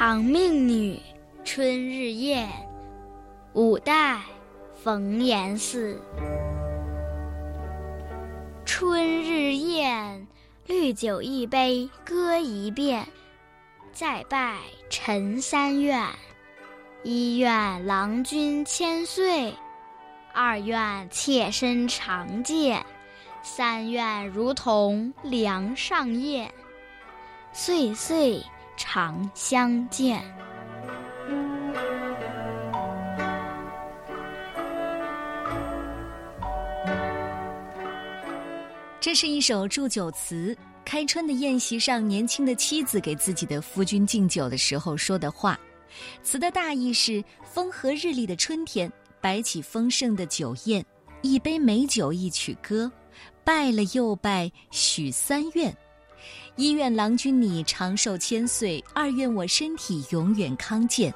长命女，春日宴。五代，冯延巳。春日宴，绿酒一杯歌一遍。再拜陈三愿：一愿郎君千岁，二愿妾身长健，三愿如同梁上燕，岁岁。常相见。这是一首祝酒词，开春的宴席上，年轻的妻子给自己的夫君敬酒的时候说的话。词的大意是：风和日丽的春天，摆起丰盛的酒宴，一杯美酒一曲歌，拜了又拜，许三愿。一愿郎君你长寿千岁，二愿我身体永远康健，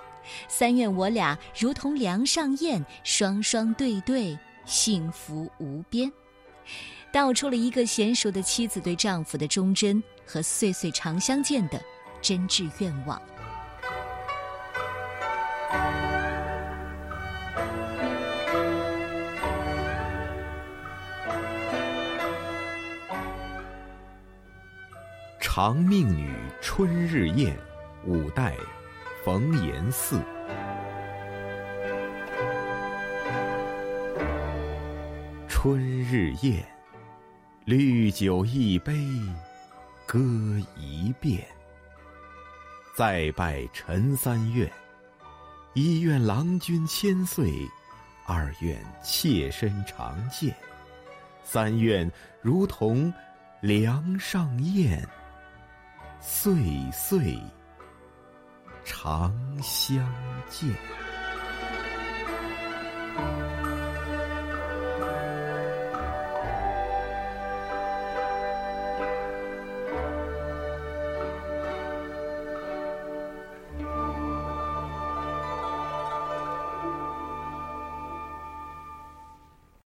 三愿我俩如同梁上燕，双双对对，幸福无边。道出了一个娴熟的妻子对丈夫的忠贞和岁岁常相见的真挚愿望。长命女春日宴，五代，冯延巳。春日宴，绿酒一杯，歌一遍。再拜陈三愿：一愿郎君千岁，二愿妾身长健，三愿如同梁上燕。岁岁常相见。